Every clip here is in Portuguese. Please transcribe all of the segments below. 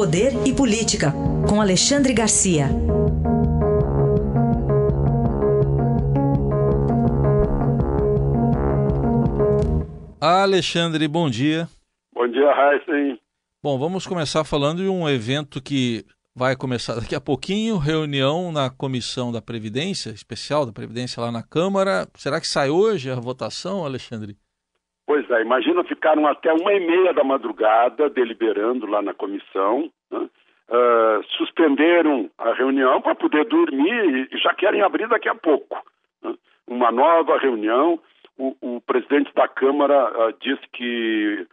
Poder e Política, com Alexandre Garcia. Alexandre, bom dia. Bom dia, Raíssa. Bom, vamos começar falando de um evento que vai começar daqui a pouquinho, reunião na Comissão da Previdência, especial da Previdência lá na Câmara. Será que sai hoje a votação, Alexandre? É, imagina ficaram até uma e meia da madrugada deliberando lá na comissão, né? uh, suspenderam a reunião para poder dormir e já querem abrir daqui a pouco. Né? Uma nova reunião. O, o presidente da Câmara uh, disse que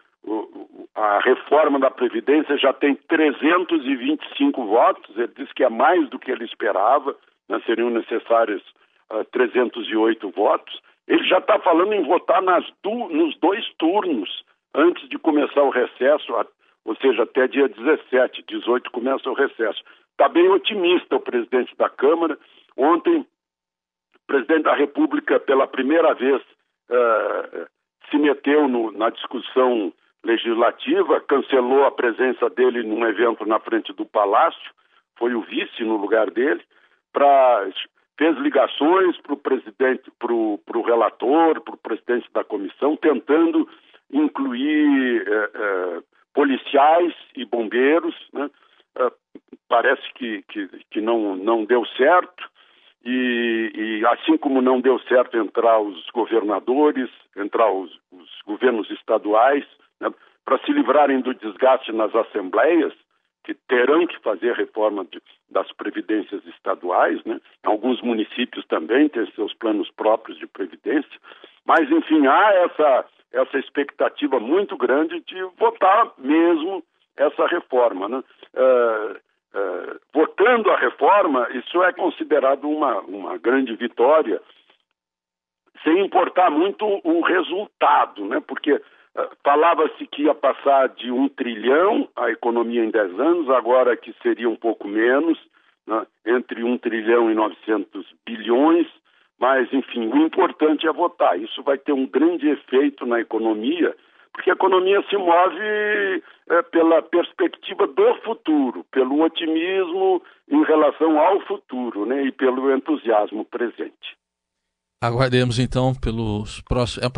a reforma da Previdência já tem 325 votos, ele disse que é mais do que ele esperava, né? seriam necessários uh, 308 votos. Ele já está falando em votar du nos dois turnos antes de começar o recesso, ou seja, até dia 17, 18 começa o recesso. Está bem otimista o presidente da Câmara. Ontem, o presidente da República, pela primeira vez, uh, se meteu no, na discussão legislativa, cancelou a presença dele num evento na frente do Palácio, foi o vice no lugar dele, para fez ligações para o presidente, para o relator, para o presidente da comissão, tentando incluir eh, eh, policiais e bombeiros. Né? Eh, parece que, que, que, não, não deu certo. E, e, assim como não deu certo entrar os governadores, entrar os, os governos estaduais, né? para se livrarem do desgaste nas assembleias, que terão que fazer reforma de, das previdências estaduais, né? Alguns municípios também têm seus planos próprios de previdência, mas enfim há essa essa expectativa muito grande de votar mesmo essa reforma, né? Uh, uh, votando a reforma, isso é considerado uma uma grande vitória, sem importar muito o resultado, né? Porque Falava-se que ia passar de um trilhão a economia em 10 anos, agora que seria um pouco menos, né? entre um trilhão e 900 bilhões, mas, enfim, o importante é votar. Isso vai ter um grande efeito na economia, porque a economia se move é, pela perspectiva do futuro, pelo otimismo em relação ao futuro né? e pelo entusiasmo presente. Aguardemos então pelos próximos. É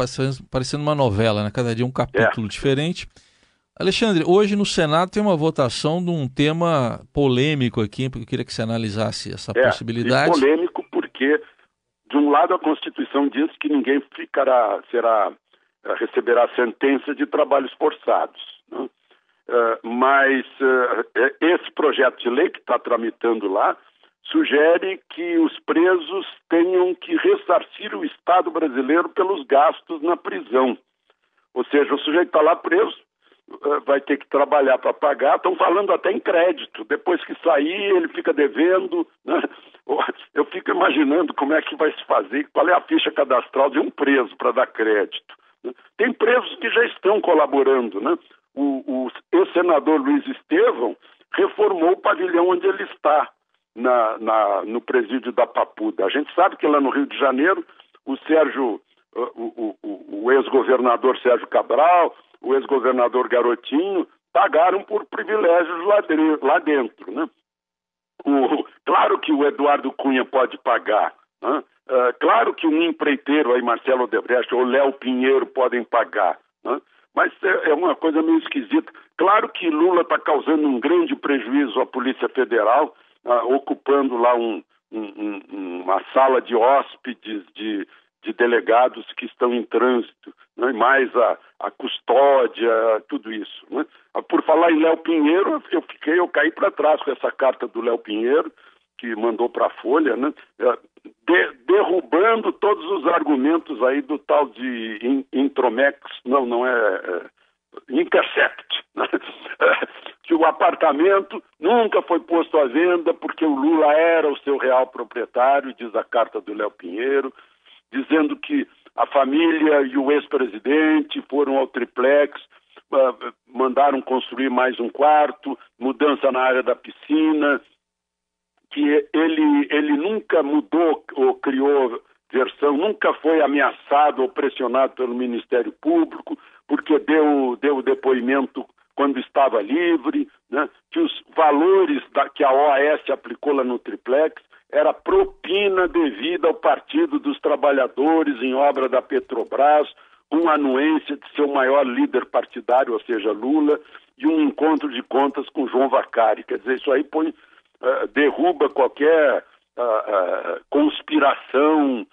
parecendo uma novela, né? Cada dia um capítulo é. diferente. Alexandre, hoje no Senado tem uma votação de um tema polêmico aqui, porque eu queria que você analisasse essa é, possibilidade. polêmico porque, de um lado, a Constituição diz que ninguém ficará, será, eh, receberá sentença de trabalhos forçados. Né? Uh, mas uh, esse projeto de lei que está tramitando lá sugere que os presos tenham que ressarcir o Estado brasileiro pelos gastos na prisão. Ou seja, o sujeito está lá preso, eh, vai ter que trabalhar para pagar, estão falando até em crédito. Depois que sair, ele fica devendo. Né? Eu fico imaginando como é que vai se fazer, qual é a ficha cadastral de um preso para dar crédito. Né? Tem presos que já estão colaborando. Né? O, o ex-senador Luiz Estevão reformou o pavilhão onde ele está na, na, no presídio da Papuda. A gente sabe que lá no Rio de Janeiro, o Sérgio, o, o, o ex-governador Sérgio Cabral, o ex-governador Garotinho, pagaram por privilégios lá, lá dentro. Né? O, claro que o Eduardo Cunha pode pagar. Né? Uh, claro que um empreiteiro aí, Marcelo Odebrecht ou Léo Pinheiro podem pagar. Né? Mas é, é uma coisa meio esquisita. Claro que Lula está causando um grande prejuízo à Polícia Federal, uh, ocupando lá um, um, um, uma sala de hóspedes de, de delegados que estão em trânsito, né? mais a, a custódia, tudo isso. Né? Ah, por falar em Léo Pinheiro, eu fiquei, eu caí para trás com essa carta do Léo Pinheiro, que mandou para a Folha, né? É, de, derrubando todos os argumentos aí do tal de Intromex, não, não é, é Intercept, né? que o apartamento nunca foi posto à venda porque o Lula era o seu real proprietário, diz a carta do Léo Pinheiro, dizendo que a família e o ex-presidente foram ao triplex, uh, mandaram construir mais um quarto, mudança na área da piscina, que ele, ele nunca mudou ou criou versão, nunca foi ameaçado ou pressionado pelo Ministério Público, porque deu, deu depoimento quando estava livre, né? que os valores da, que a OAS aplicou lá no triplex era propina devida ao Partido dos Trabalhadores em obra da Petrobras, uma anuência de seu maior líder partidário, ou seja, Lula, e um encontro de contas com João Vacari. Quer dizer, isso aí põe, uh, derruba qualquer uh, uh, conspiração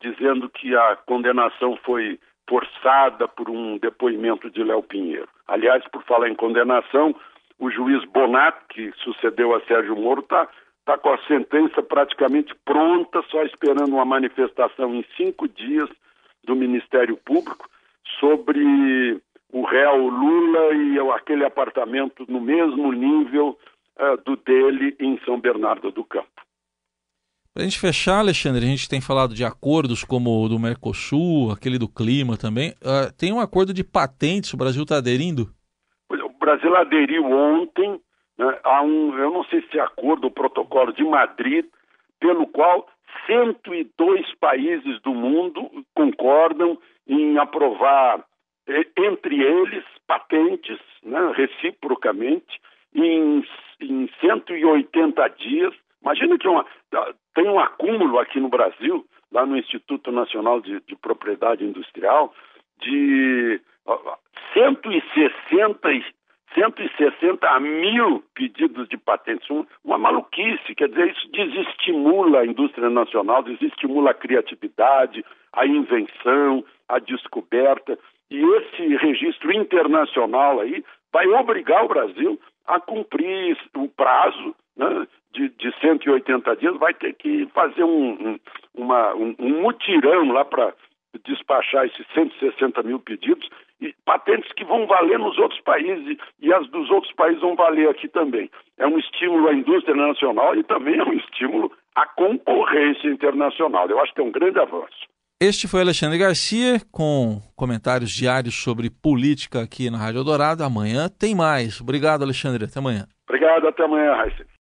dizendo que a condenação foi forçada por um depoimento de Léo Pinheiro. Aliás, por falar em condenação, o juiz Bonat, que sucedeu a Sérgio Moro, está tá com a sentença praticamente pronta, só esperando uma manifestação em cinco dias do Ministério Público sobre o réu Lula e aquele apartamento no mesmo nível uh, do dele em São Bernardo do Campo. Para a gente fechar, Alexandre, a gente tem falado de acordos como o do Mercosul, aquele do clima também. Uh, tem um acordo de patentes, o Brasil está aderindo? O Brasil aderiu ontem né, a um, eu não sei se é acordo ou protocolo de Madrid, pelo qual 102 países do mundo concordam em aprovar, entre eles, patentes, né, reciprocamente, em, em 180 dias. Imagina que uma, tem um acúmulo aqui no Brasil, lá no Instituto Nacional de, de Propriedade Industrial, de 160 160 mil pedidos de patentes, uma maluquice, quer dizer, isso desestimula a indústria nacional, desestimula a criatividade, a invenção, a descoberta, e esse registro internacional aí vai obrigar o Brasil a cumprir o prazo né, de, de 180 dias, vai ter que fazer um, um, uma, um, um mutirão lá para despachar esses 160 mil pedidos patentes que vão valer nos outros países e as dos outros países vão valer aqui também. É um estímulo à indústria nacional e também é um estímulo à concorrência internacional. Eu acho que é um grande avanço. Este foi Alexandre Garcia com comentários diários sobre política aqui na Rádio Dourado. Amanhã tem mais. Obrigado, Alexandre. Até amanhã. Obrigado, até amanhã, Raíssa.